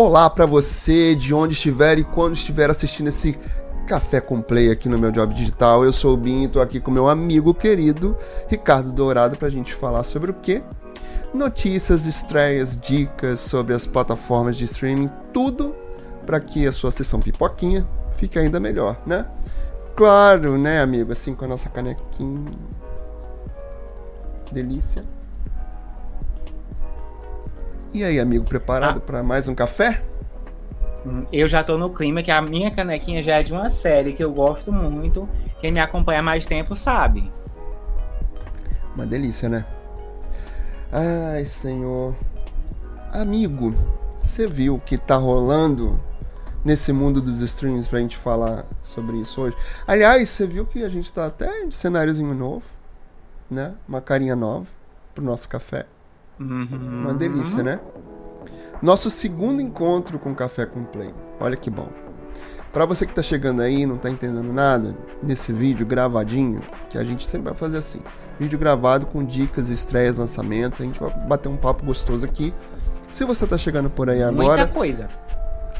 olá para você de onde estiver e quando estiver assistindo esse Café com Play aqui no meu Job Digital. Eu sou o Binho e aqui com meu amigo querido Ricardo Dourado pra gente falar sobre o quê? Notícias, estreias, dicas sobre as plataformas de streaming, tudo para que a sua sessão pipoquinha fique ainda melhor, né? Claro, né, amigo? Assim com a nossa canequinha. Delícia. E aí, amigo, preparado ah. para mais um café? Hum, eu já tô no clima que a minha canequinha já é de uma série que eu gosto muito. Quem me acompanha há mais tempo sabe. Uma delícia, né? Ai, senhor. Amigo, você viu o que tá rolando nesse mundo dos streams pra gente falar sobre isso hoje? Aliás, você viu que a gente tá até de cenáriozinho novo, né? Uma carinha nova pro nosso café. Uhum. Uma delícia, né? Nosso segundo encontro com Café com Play. Olha que bom. Para você que está chegando aí e não está entendendo nada, nesse vídeo gravadinho, que a gente sempre vai fazer assim, vídeo gravado com dicas, estreias, lançamentos, a gente vai bater um papo gostoso aqui. Se você está chegando por aí agora, Muita coisa.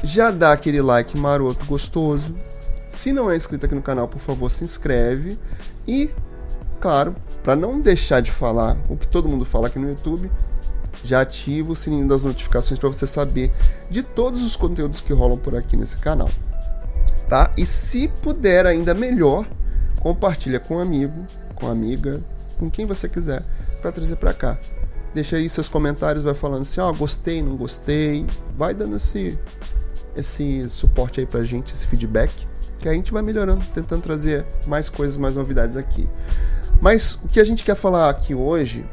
já dá aquele like maroto gostoso. Se não é inscrito aqui no canal, por favor, se inscreve e claro, para não deixar de falar o que todo mundo fala aqui no YouTube, já ativa o sininho das notificações para você saber de todos os conteúdos que rolam por aqui nesse canal. Tá? E se puder ainda melhor, compartilha com um amigo, com amiga, com quem você quiser para trazer para cá. Deixa aí seus comentários, vai falando assim, ó, oh, gostei, não gostei, vai dando esse esse suporte aí pra gente, esse feedback, que a gente vai melhorando, tentando trazer mais coisas, mais novidades aqui. Mas o que a gente quer falar aqui hoje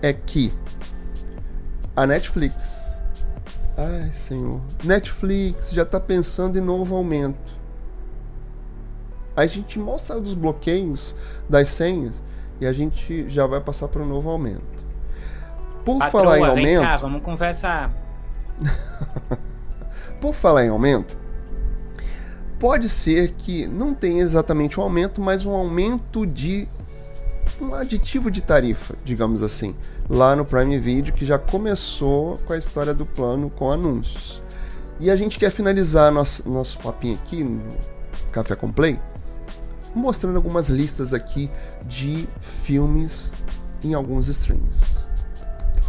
é que a Netflix. Ai, senhor. Netflix já está pensando em novo aumento. A gente mal saiu dos bloqueios das senhas e a gente já vai passar para um novo aumento. Por Patroa, falar em aumento. Vem cá, vamos conversar. Por falar em aumento, pode ser que não tenha exatamente um aumento, mas um aumento de um aditivo de tarifa, digamos assim, lá no Prime Video, que já começou com a história do plano com anúncios. E a gente quer finalizar nosso, nosso papinho aqui no Café com Play, mostrando algumas listas aqui de filmes em alguns streams.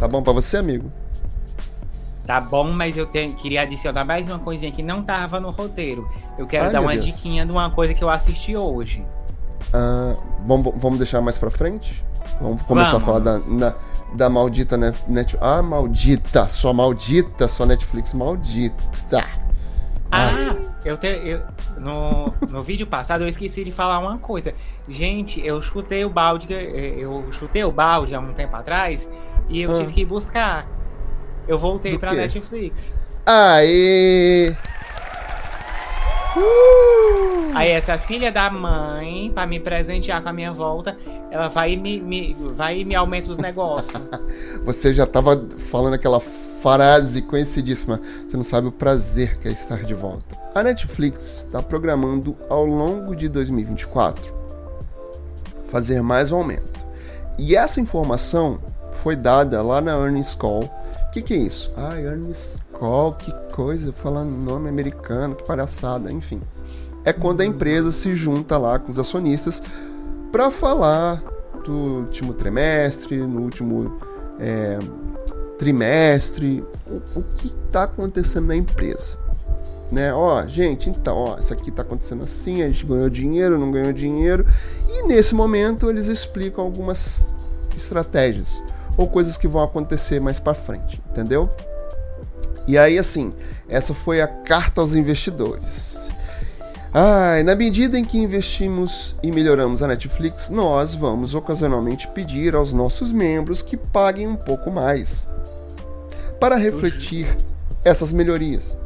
Tá bom para você, amigo? Tá bom, mas eu tenho, queria adicionar mais uma coisinha que não tava no roteiro. Eu quero Ai, dar uma Deus. diquinha de uma coisa que eu assisti hoje. Uh, vamos, vamos deixar mais pra frente? Vamos começar vamos. a falar da, na, da maldita Net, Ah, maldita! Sua maldita, sua Netflix maldita! Ah, eu, te, eu no, no vídeo passado eu esqueci de falar uma coisa. Gente, eu chutei o balde, eu chutei o balde há um tempo atrás e eu ah. tive que buscar. Eu voltei Do pra quê? Netflix. Aê! Uh! Aí essa filha da mãe, para me presentear com a minha volta, ela vai e me, me, vai e me aumenta os negócios. Você já tava falando aquela frase conhecidíssima. Você não sabe o prazer que é estar de volta. A Netflix está programando ao longo de 2024 fazer mais um aumento. E essa informação foi dada lá na Earnings Call. O que, que é isso? Ah, Earnings Call, que coisa, falando nome americano, que palhaçada, enfim. É quando a empresa se junta lá com os acionistas para falar do último trimestre, no último é, trimestre, o, o que está acontecendo na empresa. Né? Ó, gente, então, ó, isso aqui está acontecendo assim, a gente ganhou dinheiro, não ganhou dinheiro. E nesse momento eles explicam algumas estratégias ou coisas que vão acontecer mais para frente, entendeu? E aí, assim, essa foi a carta aos investidores. Ah, na medida em que investimos e melhoramos a Netflix, nós vamos ocasionalmente pedir aos nossos membros que paguem um pouco mais para refletir essas melhorias,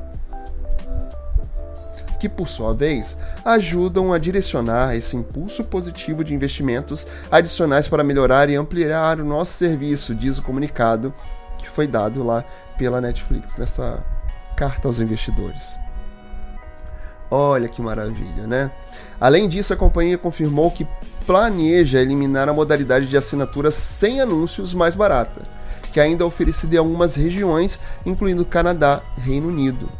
que por sua vez ajudam a direcionar esse impulso positivo de investimentos adicionais para melhorar e ampliar o nosso serviço, diz o comunicado que foi dado lá pela Netflix nessa carta aos investidores. Olha que maravilha, né? Além disso, a companhia confirmou que planeja eliminar a modalidade de assinatura sem anúncios mais barata, que ainda é oferecido em algumas regiões, incluindo Canadá, Reino Unido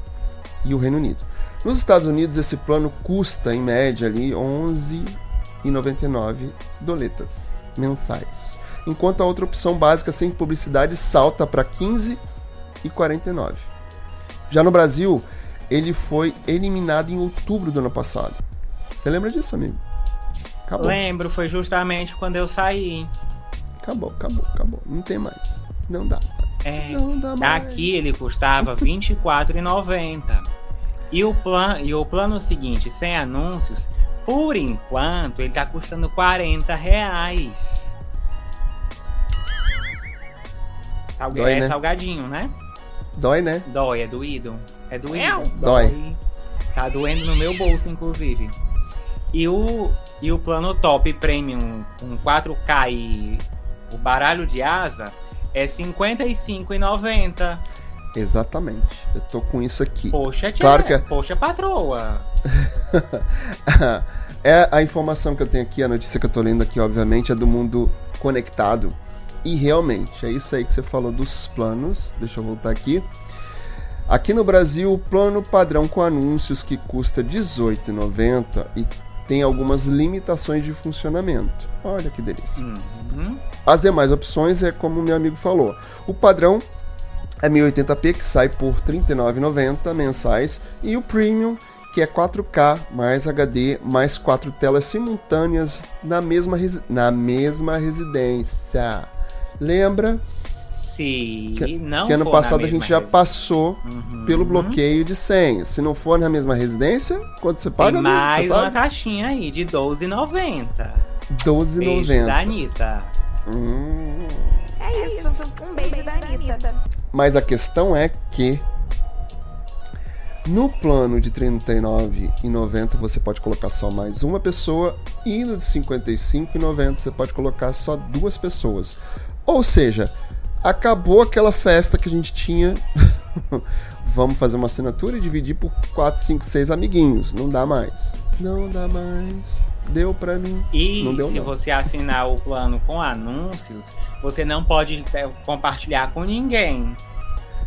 e o Reino Unido. Nos Estados Unidos, esse plano custa em média ali 11,99 doletas mensais, enquanto a outra opção básica sem publicidade salta para 15,49. Já no Brasil, ele foi eliminado em outubro do ano passado. Você lembra disso, amigo? Acabou. Lembro, foi justamente quando eu saí. Acabou, acabou, acabou. Não tem mais. Não dá. É, não dá mais. Aqui ele custava R$ 24,90. E o, plan, e o plano seguinte, sem anúncios, por enquanto, ele tá custando 40 reais. Salga Dói, é né? salgadinho, né? Dói, né? Dói, é doído. É doído. Dói. Dói. Tá doendo no meu bolso, inclusive. E o, e o plano top premium com 4K e o baralho de asa é R$ 55,90. Exatamente. Eu tô com isso aqui. Poxa, tia, claro que é... Poxa, patroa. é a informação que eu tenho aqui, a notícia que eu tô lendo aqui, obviamente, é do mundo conectado. E realmente, é isso aí que você falou dos planos. Deixa eu voltar aqui. Aqui no Brasil, o plano padrão com anúncios que custa R$18,90 e tem algumas limitações de funcionamento. Olha que delícia. Uhum. As demais opções é como meu amigo falou. O padrão é 1080p que sai por R$ 39,90 mensais e o Premium que é 4K mais HD mais quatro telas simultâneas na mesma, na mesma residência. Lembra? Sim, que, não que ano passado a gente já passou uhum. pelo bloqueio de senhas. Se não for na mesma residência, quanto você paga? Tem mais uma caixinha aí de 12,90. 12,90. da Anitta. Hum. É isso. Um beijo da Anitta. Mas a questão é que no plano de R$ 39,90 você pode colocar só mais uma pessoa e no de R$ 55,90 você pode colocar só duas pessoas. Ou seja, acabou aquela festa que a gente tinha. Vamos fazer uma assinatura e dividir por 4, 5, 6 amiguinhos. Não dá mais. Não dá mais deu para mim. E não deu, se não. você assinar o plano com anúncios, você não pode é, compartilhar com ninguém.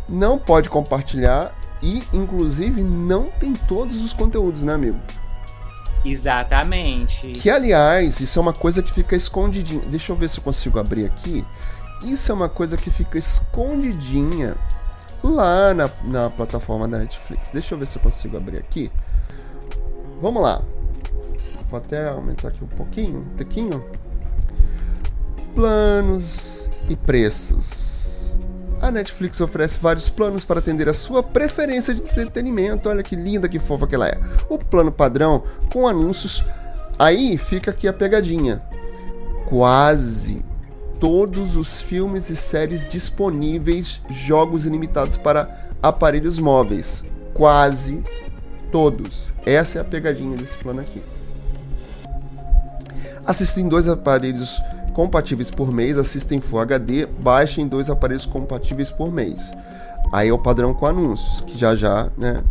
Não pode compartilhar e, inclusive, não tem todos os conteúdos, né, amigo? Exatamente. Que, aliás, isso é uma coisa que fica escondidinha. Deixa eu ver se eu consigo abrir aqui. Isso é uma coisa que fica escondidinha lá na, na plataforma da Netflix. Deixa eu ver se eu consigo abrir aqui. Vamos lá. Vou até aumentar aqui um pouquinho, um tequinho. Planos e preços. A Netflix oferece vários planos para atender a sua preferência de entretenimento. Olha que linda, que fofa que ela é. O plano padrão com anúncios. Aí fica aqui a pegadinha. Quase todos os filmes e séries disponíveis, jogos ilimitados para aparelhos móveis. Quase todos. Essa é a pegadinha desse plano aqui. Assistem dois aparelhos compatíveis por mês, assistem Full HD, baixem dois aparelhos compatíveis por mês. Aí é o padrão com anúncios, que já já, né?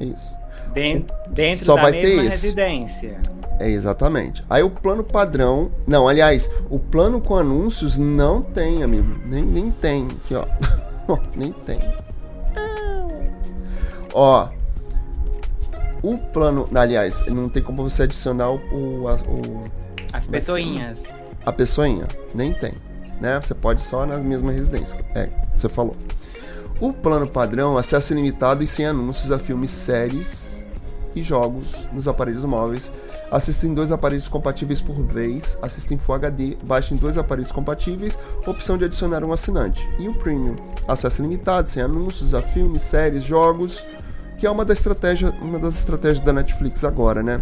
É isso. Dentro, dentro Só da vai mesma ter residência. É exatamente. Aí o plano padrão. Não, aliás, o plano com anúncios não tem, amigo. Nem, nem tem. Aqui, ó. nem tem. Ó. O plano. Aliás, não tem como você adicionar o, o as pessoinhas. A pessoinha, nem tem. Né? Você pode só na mesma residência. É, você falou. O plano padrão, acesso ilimitado e sem anúncios a filmes, séries e jogos nos aparelhos móveis. Assistem dois aparelhos compatíveis por vez, assistem Full HD, baixem dois aparelhos compatíveis, opção de adicionar um assinante. E o Premium, acesso ilimitado, sem anúncios a filmes, séries, jogos, que é uma, da estratégia, uma das estratégias da Netflix agora, né?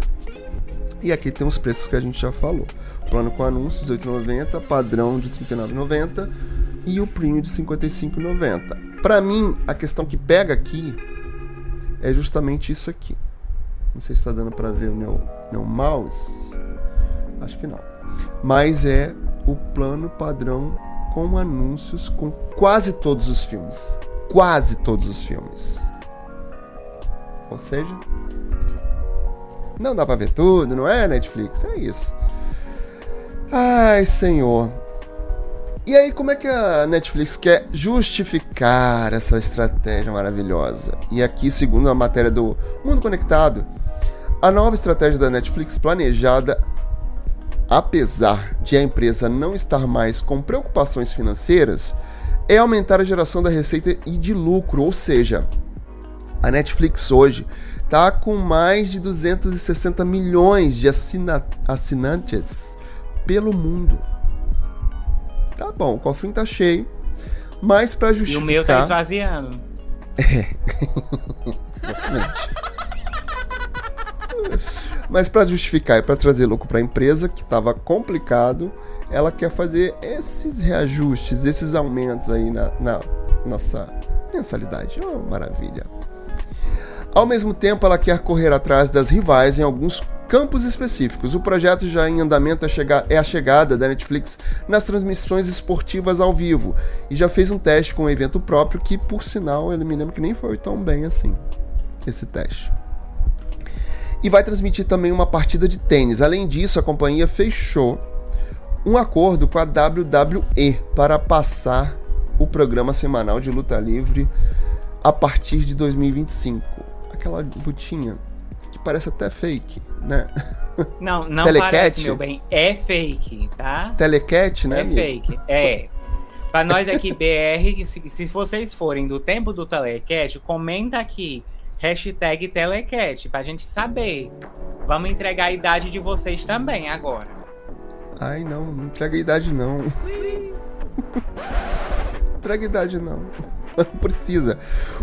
E aqui tem os preços que a gente já falou. Plano com anúncios, 18,90, padrão de 39,90 e o premium de 55,90. Para mim, a questão que pega aqui é justamente isso aqui. Não sei se está dando para ver o meu, meu mouse. Acho que não. Mas é o plano padrão com anúncios com quase todos os filmes. Quase todos os filmes. Ou seja, não dá pra ver tudo, não é, Netflix? É isso. Ai, senhor. E aí, como é que a Netflix quer justificar essa estratégia maravilhosa? E aqui, segundo a matéria do Mundo Conectado, a nova estratégia da Netflix planejada, apesar de a empresa não estar mais com preocupações financeiras, é aumentar a geração da receita e de lucro, ou seja, a Netflix hoje está com mais de 260 milhões de assina assinantes pelo mundo. Tá bom, o cofrinho tá cheio. Mas para justificar. E o meu tá esvaziando. É. Exatamente. Mas para justificar e para trazer lucro para a empresa, que estava complicado, ela quer fazer esses reajustes, esses aumentos aí na, na nossa mensalidade. Oh, maravilha. Ao mesmo tempo, ela quer correr atrás das rivais em alguns campos específicos. O projeto já em andamento é, é, a chegada da Netflix nas transmissões esportivas ao vivo e já fez um teste com um evento próprio que, por sinal, eu me lembro que nem foi tão bem assim esse teste. E vai transmitir também uma partida de tênis. Além disso, a companhia fechou um acordo com a WWE para passar o programa semanal de luta livre a partir de 2025 aquela lutinha que parece até fake, né? Não, não Telecat? parece, meu bem. É fake, tá? Telecat, né? É amigo? fake, é. Pra nós aqui, BR, se, se vocês forem do tempo do Telecat, comenta aqui. Hashtag Telecat, pra gente saber. Vamos entregar a idade de vocês também agora. Ai, não, não entrega a idade, não. entrega a idade, não. precisa.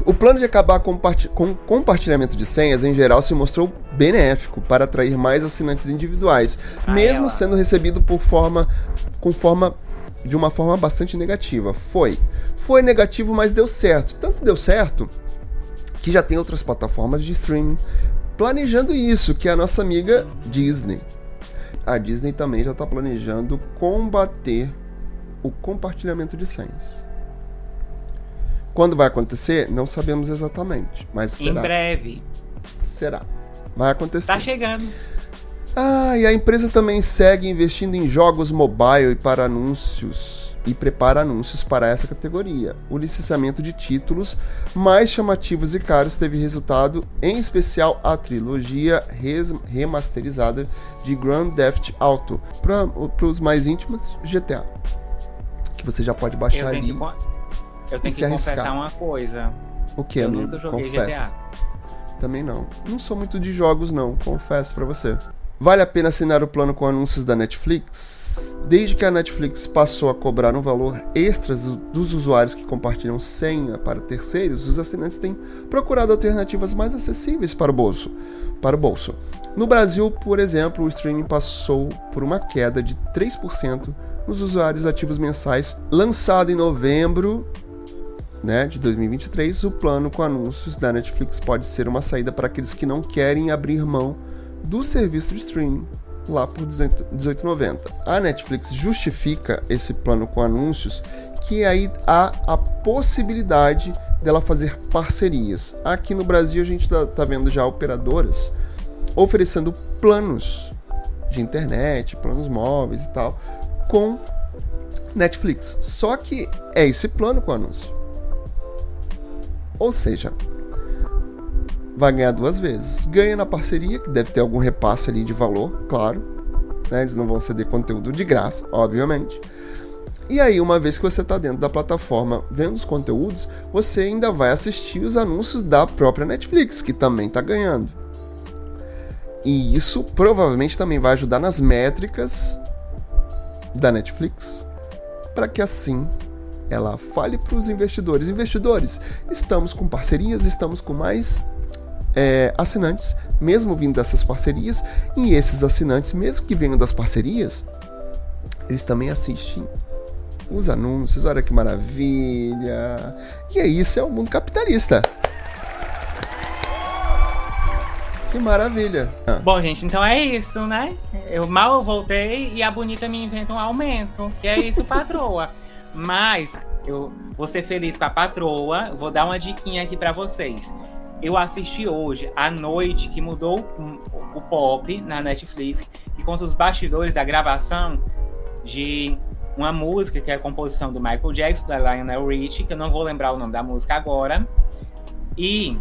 O plano de acabar com o compartilhamento de senhas, em geral, se mostrou benéfico para atrair mais assinantes individuais, ah, mesmo sendo recebido por forma, com forma de uma forma bastante negativa. Foi. Foi negativo, mas deu certo. Tanto deu certo que já tem outras plataformas de streaming planejando isso, que é a nossa amiga Disney. A Disney também já está planejando combater o compartilhamento de senhas. Quando vai acontecer, não sabemos exatamente, mas será. Em breve. Será. Vai acontecer. Tá chegando. Ah, e a empresa também segue investindo em jogos mobile e para anúncios e prepara anúncios para essa categoria. O licenciamento de títulos mais chamativos e caros teve resultado, em especial a trilogia remasterizada de Grand Theft Auto. Para os mais íntimos, GTA. Que você já pode baixar ali. Que eu tenho que confessar uma coisa. O que, Eu amigo? nunca joguei Confesso. GTA. Também não. Não sou muito de jogos, não. Confesso para você. Vale a pena assinar o plano com anúncios da Netflix? Desde que a Netflix passou a cobrar um valor extra dos usuários que compartilham senha para terceiros, os assinantes têm procurado alternativas mais acessíveis para o bolso. Para o bolso. No Brasil, por exemplo, o streaming passou por uma queda de 3% nos usuários ativos mensais, lançado em novembro né, de 2023, o plano com anúncios da Netflix pode ser uma saída para aqueles que não querem abrir mão do serviço de streaming lá por 18,90. A Netflix justifica esse plano com anúncios que aí há a possibilidade dela fazer parcerias. Aqui no Brasil a gente está tá vendo já operadoras oferecendo planos de internet, planos móveis e tal, com Netflix. Só que é esse plano com anúncio. Ou seja, vai ganhar duas vezes. Ganha na parceria, que deve ter algum repasse ali de valor, claro. Né? Eles não vão ceder conteúdo de graça, obviamente. E aí, uma vez que você está dentro da plataforma vendo os conteúdos, você ainda vai assistir os anúncios da própria Netflix, que também está ganhando. E isso provavelmente também vai ajudar nas métricas da Netflix, para que assim ela fale para os investidores: investidores, estamos com parcerias, estamos com mais é, assinantes, mesmo vindo dessas parcerias, e esses assinantes, mesmo que venham das parcerias, eles também assistem os anúncios. Olha que maravilha! E é isso, é o mundo capitalista. Que maravilha. Ah. Bom, gente, então é isso, né? Eu mal voltei e a bonita me inventa um aumento. Que é isso, patroa. Mas eu vou ser feliz com a patroa. Vou dar uma diquinha aqui para vocês. Eu assisti hoje à noite que mudou o pop na Netflix, que conta os bastidores da gravação de uma música que é a composição do Michael Jackson, da Lionel Richie, que eu não vou lembrar o nome da música agora. E.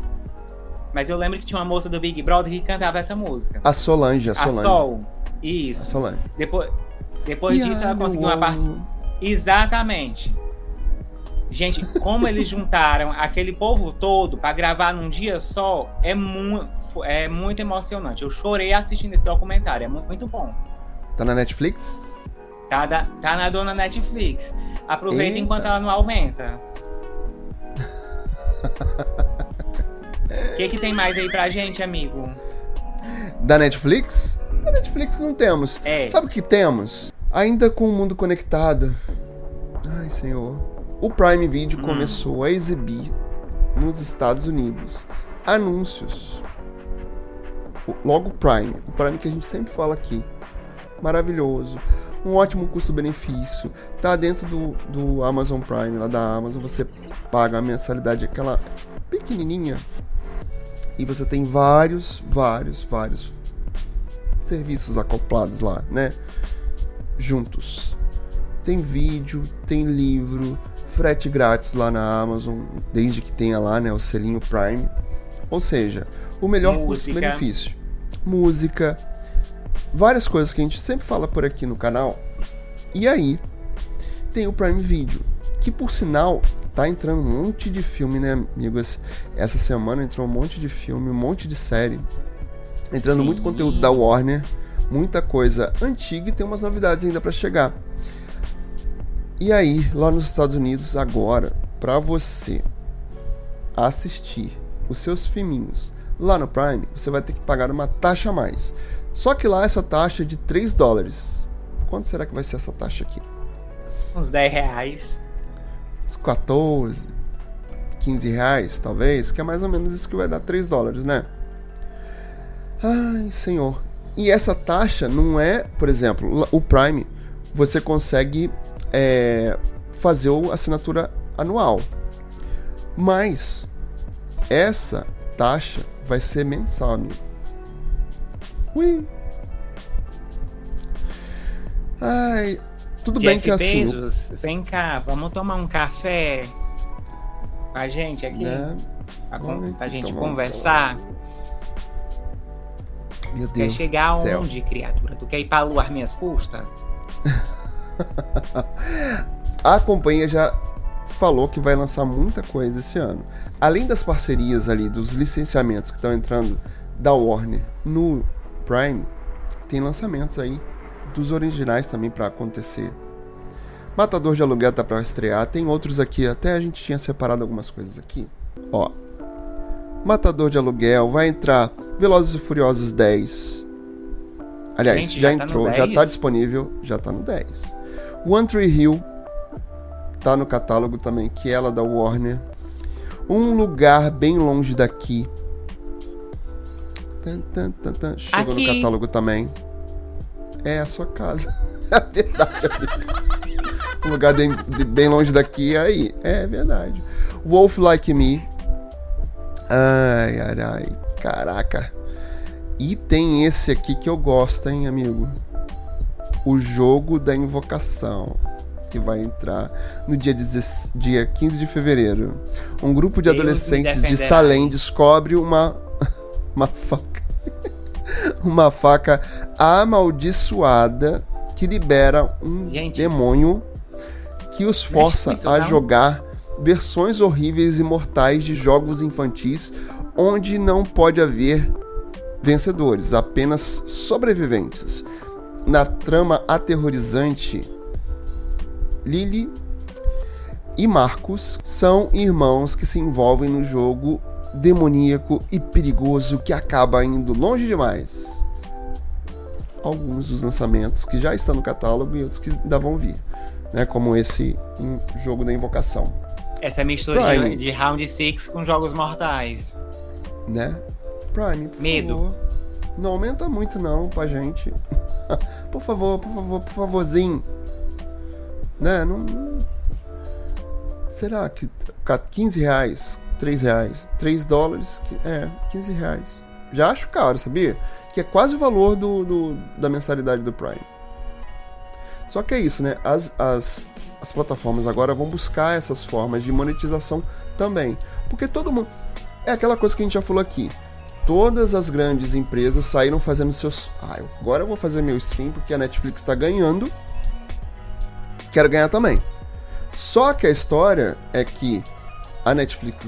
Mas eu lembro que tinha uma moça do Big Brother que cantava essa música. A Solange, a Solange. A Sol. Isso. A Solange. Depois, depois disso, ela conseguiu uma know. Exatamente. Gente, como eles juntaram aquele povo todo pra gravar num dia só, é, mu é muito emocionante. Eu chorei assistindo esse documentário, é muito, muito bom. Tá na Netflix? Tá, da- tá na dona Netflix. Aproveita Eita. enquanto ela não aumenta. O que, que tem mais aí pra gente, amigo? Da Netflix? Da Netflix não temos. É. Sabe o que temos? Ainda com o mundo conectado. Ai, senhor. O Prime Video Hum. começou a exibir nos Estados Unidos anúncios. Logo Prime. O Prime que a gente sempre fala aqui. Maravilhoso. Um ótimo custo-benefício. Tá dentro do, do Amazon Prime, lá da Amazon. Você paga a mensalidade, aquela pequenininha. E você tem vários, vários, vários serviços acoplados lá, né? Juntos. Tem vídeo, tem livro, frete grátis lá na Amazon, desde que tenha lá, né, o selinho Prime. Ou seja, o melhor custo-benefício. Música, várias coisas que a gente sempre fala por aqui no canal. E aí, tem o Prime Video, que por sinal tá entrando um monte de filme, né, amigos? Essa semana entrou um monte de filme, um monte de série. Entrando Sim. muito conteúdo da Warner, muita coisa antiga e tem umas novidades ainda pra chegar. E aí, lá nos Estados Unidos agora, pra você assistir os seus filminhos lá no Prime, você vai ter que pagar uma taxa a mais. Só que lá essa taxa é de 3 dólares. Quanto será que vai ser essa taxa aqui? Uns 10 reais. Uns 14, 15 reais, talvez, que é mais ou menos isso que vai dar 3 dólares, né? Ai, senhor. E essa taxa não é, por exemplo, o Prime, você consegue é, fazer a assinatura anual. Mas essa taxa vai ser mensal, amigo. Ui. Ai, tudo bem Jeff que assim, o- Bezos, vem cá, vamos tomar um café com a gente aqui? né? Pra, con- gente um Meu Quer Deus chegar do céu. aonde, criatura? Tu quer ir pra lua às minhas custas? A companhia já falou que vai lançar muita coisa esse ano. Além das parcerias ali, dos licenciamentos que estão entrando da Warner no Prime, tem lançamentos aí dos originais também para acontecer. Matador de Aluguel tá para estrear, tem outros aqui, até a gente tinha separado algumas coisas aqui. Ó. Matador de Aluguel, vai entrar Velozes e Furiosos 10. Aliás, Gente, já, já tá entrou, já 10? tá disponível, já tá no 10. One Tree Hill tá no catálogo também, que é ela da Warner. Um lugar bem longe daqui. Tan, tan, tan, tan. Chegou Aqui. no catálogo também. É a sua casa. É verdade, amigo. Um lugar de- de- bem longe daqui, aí. É verdade. Wolf Like Me. Ai, ai, ai. Caraca. E tem esse aqui que eu gosto, hein, amigo? O jogo da invocação. Que vai entrar no dia, 16 dia 15 de fevereiro. Um grupo de Deus adolescentes de. Salem descobre uma. Uma faca. uma faca amaldiçoada que libera um Gente. demônio que os força com isso, a jogar versões horríveis e mortais de jogos infantis onde não pode haver vencedores, apenas sobreviventes. Na trama aterrorizante, Lily e Marcos são irmãos que se envolvem no jogo demoníaco e perigoso que acaba indo longe demais. Alguns dos lançamentos que já estão no catálogo e outros que ainda vão vir, né? Como esse em jogo da invocação, Essa mistura Prime. de Round 6 com jogos mortais. Né? Prime, por Medo. favor. Não aumenta muito não pra gente. por favor, por favor, por favorzinho. Né? Não. Será que 15 reais, 3 reais, 3 dólares, é, 15 reais. Já acho caro, sabia? Que é quase o valor do, do- da mensalidade do Prime. Só que é isso, né? As, as, as plataformas agora vão buscar essas formas de monetização também. Porque todo mundo. É aquela coisa que a gente já falou aqui. Todas as grandes empresas saíram fazendo seus. Ah, agora eu vou fazer meu stream porque a Netflix está ganhando. Quero ganhar também. Só que a história é que a Netflix,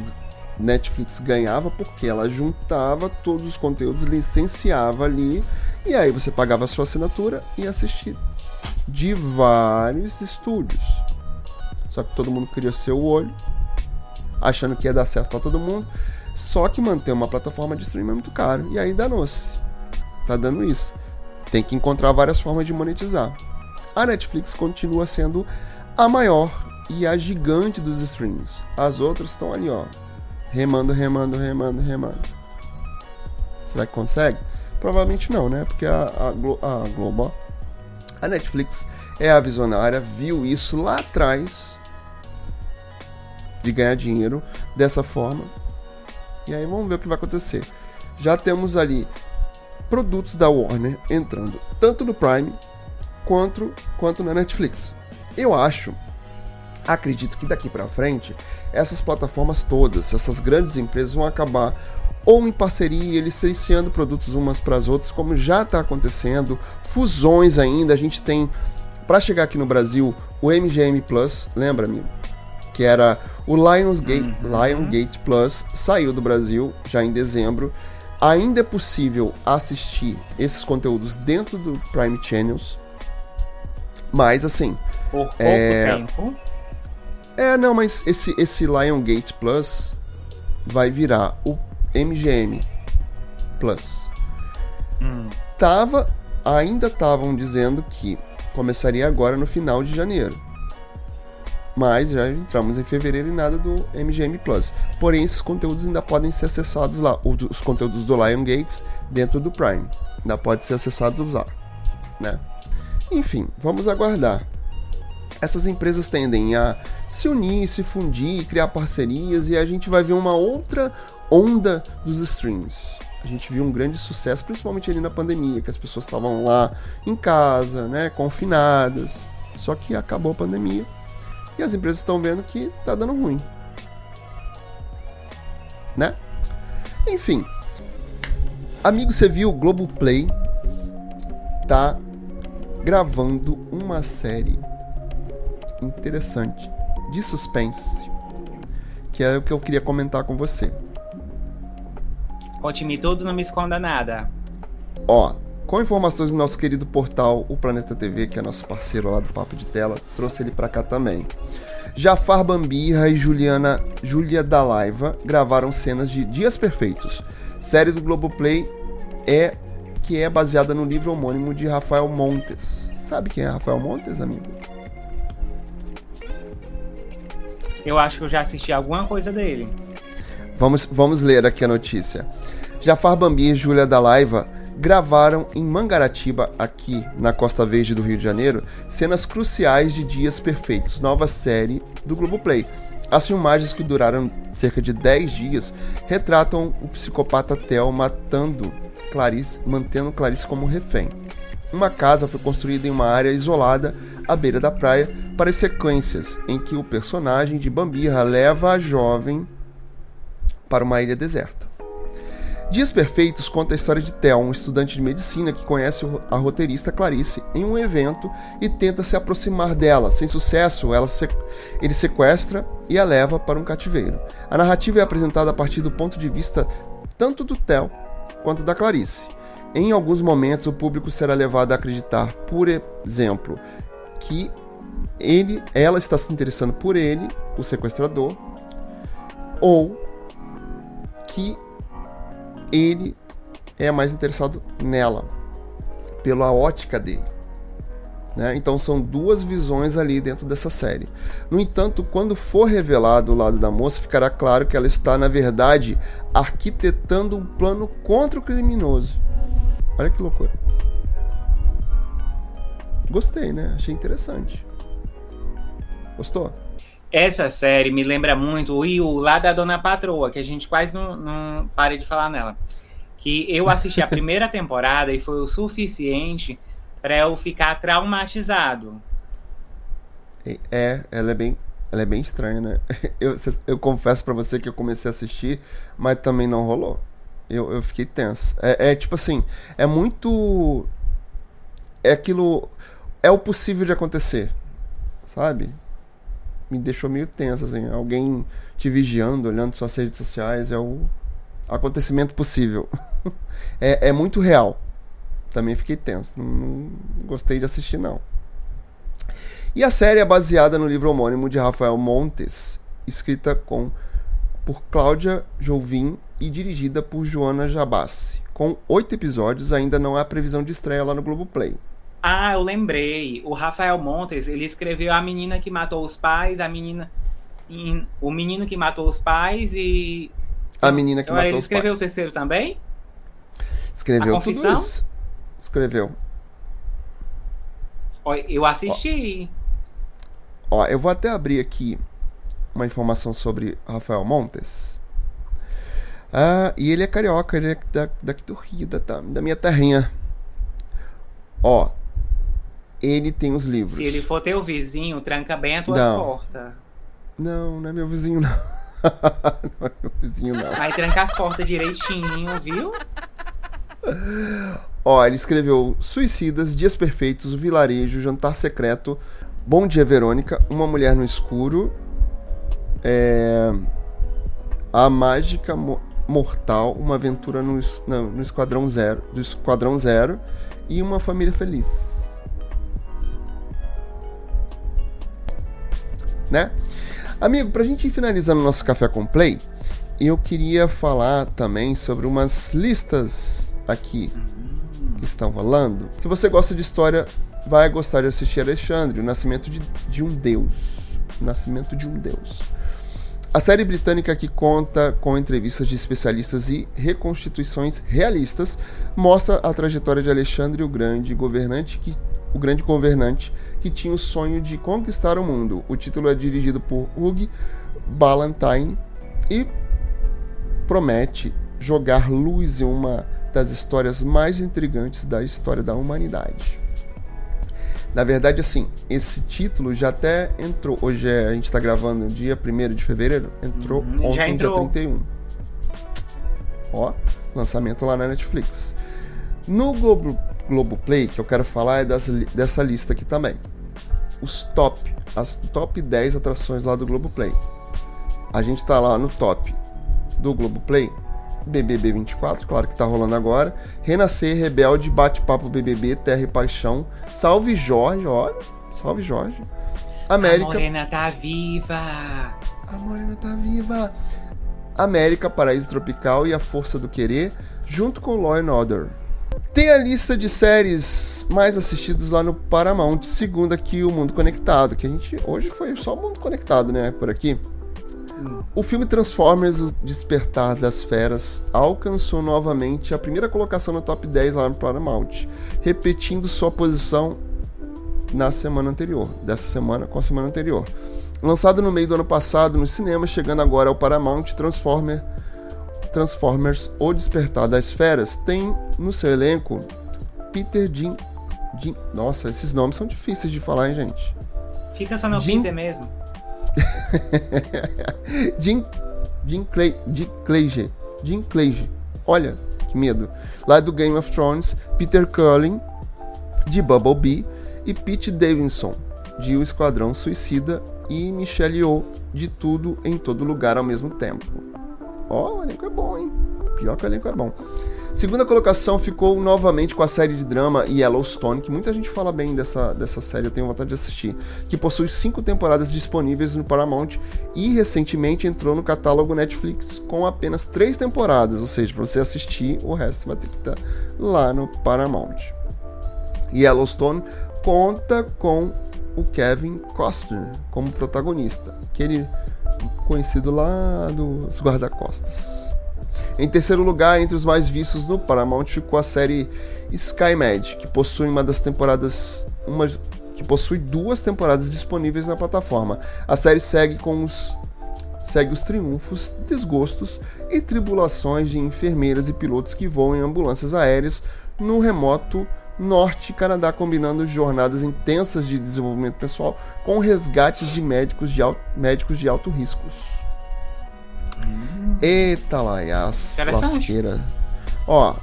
Netflix ganhava porque ela juntava todos os conteúdos, licenciava ali, e aí você pagava a sua assinatura e assistia de vários estúdios. Só que todo mundo queria seu olho, achando que ia dar certo para todo mundo. Só que manter uma plataforma de streaming é muito caro. E aí danou-se. Tá dando isso. Tem que encontrar várias formas de monetizar. A Netflix continua sendo a maior e a gigante dos streams. As outras estão ali, ó. Remando, remando, remando, remando. Será que consegue? Provavelmente não, né? Porque a, a, a Globo, a Netflix é a visionária, viu isso lá atrás de ganhar dinheiro dessa forma. E aí vamos ver o que vai acontecer. Já temos ali produtos da Warner entrando tanto no Prime quanto, quanto na Netflix. Eu acho acredito que daqui para frente essas plataformas todas, essas grandes empresas vão acabar ou em parceria, licenciando produtos umas para as outras, como já está acontecendo, fusões ainda. A gente tem, para chegar aqui no Brasil, o MGM Plus, lembra, amigo? Que era o Lionsgate, uhum. Lionsgate Plus, saiu do Brasil já em dezembro. Ainda é possível assistir esses conteúdos dentro do Prime Channels, mas assim. Por pouco é... tempo é, não, mas esse, esse Lion Gate Plus vai virar o MGM Plus. Hum. Tava, ainda estavam dizendo que começaria agora no final de janeiro. Mas já entramos em fevereiro e nada do MGM Plus. Porém, esses conteúdos ainda podem ser acessados lá. Os conteúdos do Lion Gates dentro do Prime. Ainda pode ser acessados lá. Né? Enfim, vamos aguardar essas empresas tendem a se unir, se fundir, criar parcerias e a gente vai ver uma outra onda dos streams. A gente viu um grande sucesso, principalmente ali na pandemia, que as pessoas estavam lá em casa, né, confinadas. Só que acabou a pandemia e as empresas estão vendo que tá dando ruim. Né? Enfim. Amigo, você viu o Globoplay tá gravando uma série interessante de suspense, que é o que eu queria comentar com você. Conte-me tudo, não me esconda nada. Ó, com informações do nosso querido portal O Planeta TV, que é nosso parceiro lá do Papo de Tela, trouxe ele para cá também. Jafar Bambirra e Juliana Júlia Dalaiva gravaram cenas de Dias Perfeitos, série do Globoplay é que é baseada no livro homônimo de Rafael Montes. Sabe quem é Rafael Montes, amigo? Eu acho que eu já assisti alguma coisa dele. Vamos, vamos ler aqui a notícia. Jafar Bambi e Júlia Dalaiva gravaram em Mangaratiba, aqui na Costa Verde do Rio de Janeiro, cenas cruciais de Dias Perfeitos, nova série do Globoplay. As filmagens, que duraram cerca de 10 dias, retratam o psicopata Theo matando Clarice, mantendo Clarice como refém. Uma casa foi construída em uma área isolada à beira da praia para as sequências em que o personagem de Bambirra leva a jovem para uma ilha deserta. Dias Perfeitos conta a história de Theo, um estudante de medicina que conhece a roteirista Clarice em um evento e tenta se aproximar dela. Sem sucesso, se... ele sequestra e a leva para um cativeiro. A narrativa é apresentada a partir do ponto de vista tanto do Theo quanto da Clarice. Em alguns momentos, o público será levado a acreditar, por exemplo, que ele, ela está se interessando por ele, o sequestrador, ou que ele é mais interessado nela, pela ótica dele. Né? Então são duas visões ali dentro dessa série. No entanto, quando for revelado o lado da moça, ficará claro que ela está, na verdade, arquitetando um plano contra o criminoso. Olha que loucura. Gostei, né? Achei interessante. Gostou? Essa série me lembra muito o Yu lá da Dona Patroa, que a gente quase não, não para de falar nela. Que eu assisti a primeira temporada e foi o suficiente para eu ficar traumatizado. É, ela é bem, ela é bem estranha, né? Eu, eu confesso para você que eu comecei a assistir, mas também não rolou. Eu, eu fiquei tenso. É, é tipo assim, é muito. É aquilo. É o possível de acontecer, sabe? Me deixou meio tenso, assim. Alguém te vigiando, olhando suas redes sociais, é o acontecimento possível. é, é muito real. Também fiquei tenso. Não, não gostei de assistir, não. E a série é baseada no livro homônimo de Rafael Montes, escrita com por Cláudia Jovim e dirigida por Joana Jabassi. Com oito episódios, ainda não há previsão de estreia lá no Globoplay. Ah, eu lembrei. O Rafael Montes, ele escreveu A Menina que Matou os Pais, a menina... O Menino que Matou os Pais e... A Menina que Matou os Pais. Ele escreveu o terceiro também? Escreveu tudo isso. Escreveu. Eu assisti. Ó, ó, eu vou até abrir aqui uma informação sobre Rafael Montes. Ah, e ele é carioca, ele é da, daqui do Rio, da, da minha terrinha. Ó, ele tem os livros. Se ele for teu vizinho, tranca bem as tuas não. portas. Não, não é meu vizinho, não. não é meu vizinho, não. Vai trancar as portas direitinho, viu? Ó, ele escreveu Suicidas, Dias Perfeitos, Vilarejo, Jantar Secreto, Bom Dia Verônica, Uma Mulher no Escuro, é... A Mágica Mo Mortal, Uma Aventura no, não, no Esquadrão Zero, do Esquadrão Zero e Uma Família Feliz. Né? Amigo, pra gente ir finalizando nosso Café com Play, eu queria falar também sobre umas listas aqui que estão rolando. Se você gosta de história, vai gostar de assistir Alexandre, o nascimento de, de um deus. O nascimento de um deus. A série britânica que conta com entrevistas de especialistas e reconstituições realistas mostra a trajetória de Alexandre o Grande, governante que o grande governante que tinha o sonho de conquistar o mundo. O título é dirigido por Hugh Ballantyne e promete jogar luz em uma das histórias mais intrigantes da história da humanidade. Na verdade, assim, esse título já até entrou. Hoje é, a gente está gravando dia 1 de fevereiro. Entrou uhum, ontem, entrou. dia 31. Ó, lançamento lá na Netflix. No Globo, Globoplay, que eu quero falar é das, dessa lista aqui também. Os top, as top 10 atrações lá do Globoplay. A gente tá lá no top do Globoplay BBB 24, claro que tá rolando agora. Renascer, Rebelde, Bate-Papo BBB, Terra e Paixão. Salve Jorge, olha. Salve Jorge. América. A Morena tá viva. A Morena tá viva. América, Paraíso Tropical e A Força do Querer, junto com Law and Order. Tem a lista de séries mais assistidas lá no Paramount, segundo aqui o Mundo Conectado, que a gente hoje foi só o Mundo Conectado, né, por aqui. O filme Transformers O Despertar das Feras alcançou novamente a primeira colocação no top 10 lá no Paramount, repetindo sua posição na semana anterior, dessa semana com a semana anterior. Lançado no meio do ano passado nos cinemas, chegando agora ao Paramount Transformer, Transformers O Despertar das Feras, tem no seu elenco Peter Jim, Jim Nossa, esses nomes são difíceis de falar, hein, gente? Fica só no Jim, Peter mesmo. Jim, Jim, Clay, Jim Clayge. Jim Clayge. Olha, que medo. Lá do Game of Thrones, Peter Cullen, de Bumblebee, e Pete Davidson, de O Esquadrão Suicida, e Michelle Yeoh, de Tudo em Todo Lugar ao mesmo tempo. Ó, oh, o elenco é bom, hein? Pior que o elenco é bom. Segunda colocação ficou novamente com a série de drama Yellowstone, que muita gente fala bem dessa, dessa série, eu tenho vontade de assistir, que possui cinco temporadas disponíveis no Paramount e recentemente entrou no catálogo Netflix com apenas três temporadas, ou seja, para você assistir, o resto vai ter que estar tá lá no Paramount. Yellowstone conta com o Kevin Costner como protagonista, aquele conhecido lá dos guarda-costas. Em terceiro lugar, entre os mais vistos no Paramount ficou a série SkyMed, que possui uma das temporadas, uma que possui duas temporadas disponíveis na plataforma. A série segue com os segue os triunfos, desgostos e tribulações de enfermeiras e pilotos que voam em ambulâncias aéreas no remoto Norte e Canadá, combinando jornadas intensas de desenvolvimento pessoal com resgates de médicos de alto, médicos de alto riscos. Eita lá, e as lasqueira. Ó,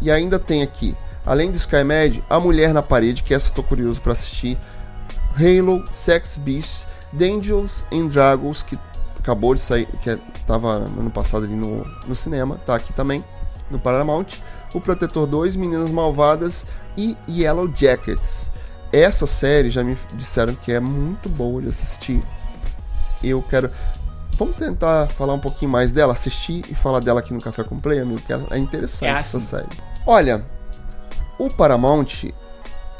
e ainda tem aqui, além do SkyMed, A Mulher na Parede, que essa eu tô curioso pra assistir. Halo, Sex Beast, Angels and Dragons, que acabou de sair, que é- tava ano passado ali no, no cinema, tá aqui também, no Paramount. O Protetor 2, Meninas Malvadas e Yellow Jackets. Essa série já me disseram que é muito boa de assistir. Eu quero. Vamos tentar falar um pouquinho mais dela, assistir e falar dela aqui no Café com Play, amigo, que é interessante É essa assim. série. Olha, o Paramount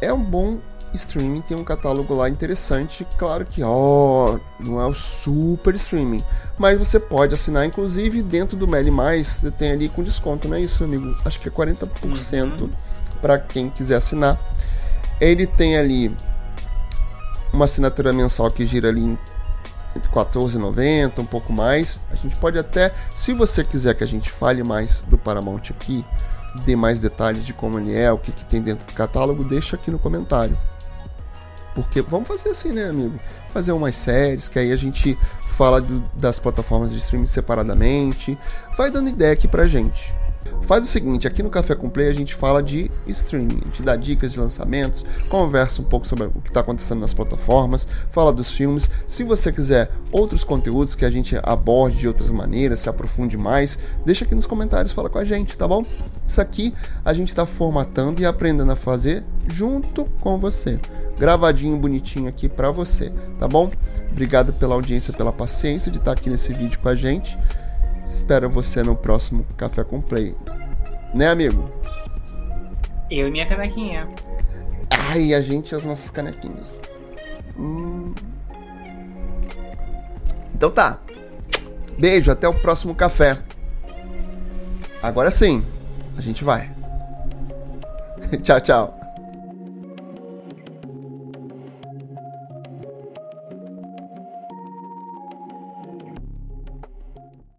é um bom streaming, tem um catálogo lá interessante. Claro que, ó, não é o super streaming, mas você pode assinar, inclusive dentro do Meli Mais, você tem ali com desconto, não é isso, amigo? Acho que é 40% Uhum. para quem quiser assinar. Ele tem ali uma assinatura mensal que gira ali em entre 14,90, um pouco mais. A gente pode até, se você quiser que a gente fale mais do Paramount aqui, dê mais detalhes de como ele é, o que, que tem dentro do catálogo, deixa aqui no comentário. Porque vamos fazer assim, né, amigo? Fazer umas séries, que aí a gente fala do- das plataformas de streaming separadamente. Vai dando ideia aqui pra gente. Faz o seguinte, aqui no Café com Play a gente fala de streaming, gente dá dicas de lançamentos, conversa um pouco sobre o que está acontecendo nas plataformas, fala dos filmes. Se você quiser outros conteúdos que a gente aborde de outras maneiras, se aprofunde mais, deixa aqui nos comentários, fala com a gente, tá bom? Isso aqui a gente está formatando e aprendendo a fazer junto com você. Gravadinho bonitinho aqui para você, tá bom? Obrigado pela audiência, pela paciência de estar aqui nesse vídeo com a gente. Espero você no próximo Café com Play. Né, amigo? Eu e minha canequinha. Ai, a gente e as nossas canequinhas. Hum. Então tá. Beijo, até o próximo café. Agora sim, a gente vai. tchau, tchau.